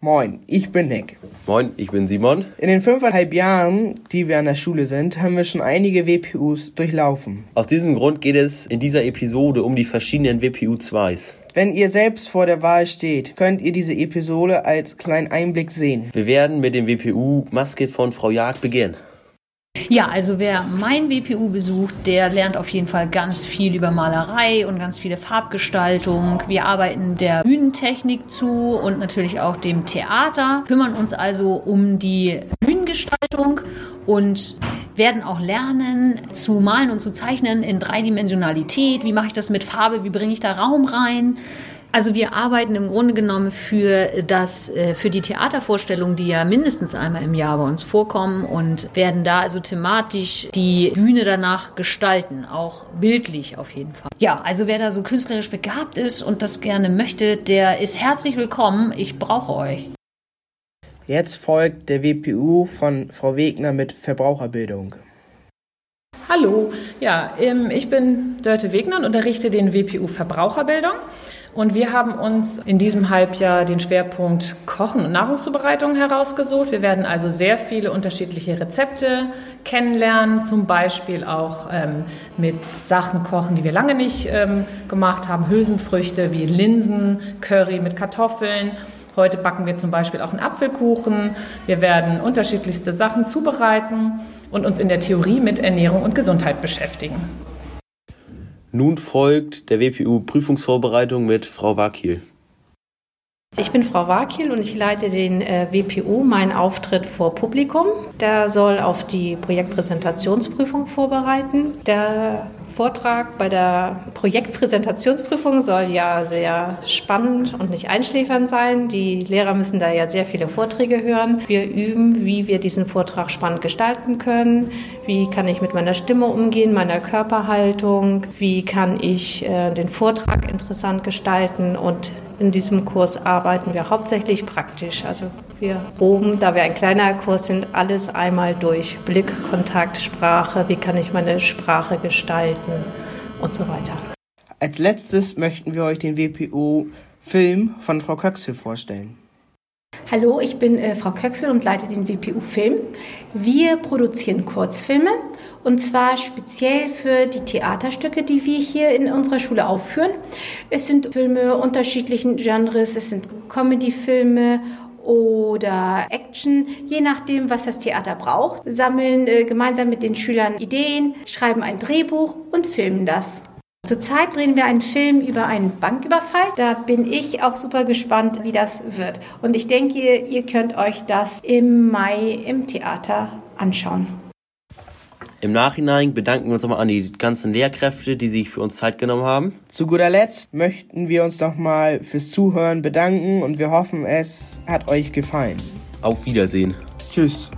Moin, ich bin Nick. Moin, ich bin Simon. In den fünfeinhalb Jahren, die wir an der Schule sind, haben wir schon einige WPUs durchlaufen. Aus diesem Grund geht es in dieser Episode um die verschiedenen WPU-2s. Wenn ihr selbst vor der Wahl steht, könnt ihr diese Episode als kleinen Einblick sehen. Wir werden mit dem WPU Maske von Frau Jagd beginnen. Ja, also wer mein WPU besucht, der lernt auf jeden Fall ganz viel über Malerei und ganz viele Farbgestaltung. Wir arbeiten der Bühnentechnik zu und natürlich auch dem Theater, kümmern uns also um die Bühnengestaltung und werden auch lernen zu malen und zu zeichnen in Dreidimensionalität. Wie mache ich das mit Farbe? Wie bringe ich da Raum rein? Also wir arbeiten im Grunde genommen für das, äh, für die Theatervorstellungen, die ja mindestens einmal im Jahr bei uns vorkommen und werden da also thematisch die Bühne danach gestalten, auch bildlich auf jeden Fall. Ja, also wer da so künstlerisch begabt ist und das gerne möchte, der ist herzlich willkommen. Ich brauche euch. Jetzt folgt der WPU von Frau Wegner mit Verbraucherbildung. Hallo, ja, ähm, ich bin Dörte Wegner und unterrichte den WPU Verbraucherbildung. Und wir haben uns in diesem Halbjahr den Schwerpunkt Kochen und Nahrungszubereitung herausgesucht. Wir werden also sehr viele unterschiedliche Rezepte kennenlernen, zum Beispiel auch ähm, mit Sachen kochen, die wir lange nicht ähm, gemacht haben. Hülsenfrüchte wie Linsen, Curry mit Kartoffeln. Heute backen wir zum Beispiel auch einen Apfelkuchen. Wir werden unterschiedlichste Sachen zubereiten und uns in der Theorie mit Ernährung und Gesundheit beschäftigen. Nun folgt der WPU Prüfungsvorbereitung mit Frau Wakil. Ich bin Frau Wakil und ich leite den äh, WPU, meinen Auftritt vor Publikum. Der soll auf die Projektpräsentationsprüfung vorbereiten. Der Vortrag bei der Projektpräsentationsprüfung soll ja sehr spannend und nicht einschläfernd sein. Die Lehrer müssen da ja sehr viele Vorträge hören. Wir üben, wie wir diesen Vortrag spannend gestalten können. Wie kann ich mit meiner Stimme umgehen, meiner Körperhaltung? Wie kann ich äh, den Vortrag interessant gestalten und in diesem Kurs arbeiten wir hauptsächlich praktisch. Also wir proben, da wir ein kleiner Kurs sind, alles einmal durch. Blick, Kontakt, Sprache, wie kann ich meine Sprache gestalten und so weiter. Als letztes möchten wir euch den WPU Film von Frau Köxel vorstellen. Hallo, ich bin äh, Frau Köxel und leite den WPU Film. Wir produzieren Kurzfilme und zwar speziell für die Theaterstücke, die wir hier in unserer Schule aufführen. Es sind Filme unterschiedlichen Genres, es sind Comedy-Filme oder Action, je nachdem, was das Theater braucht. Sammeln äh, gemeinsam mit den Schülern Ideen, schreiben ein Drehbuch und filmen das. Zurzeit drehen wir einen Film über einen Banküberfall. Da bin ich auch super gespannt, wie das wird. Und ich denke, ihr könnt euch das im Mai im Theater anschauen. Im Nachhinein bedanken wir uns nochmal an die ganzen Lehrkräfte, die sich für uns Zeit genommen haben. Zu guter Letzt möchten wir uns nochmal fürs Zuhören bedanken und wir hoffen, es hat euch gefallen. Auf Wiedersehen. Tschüss.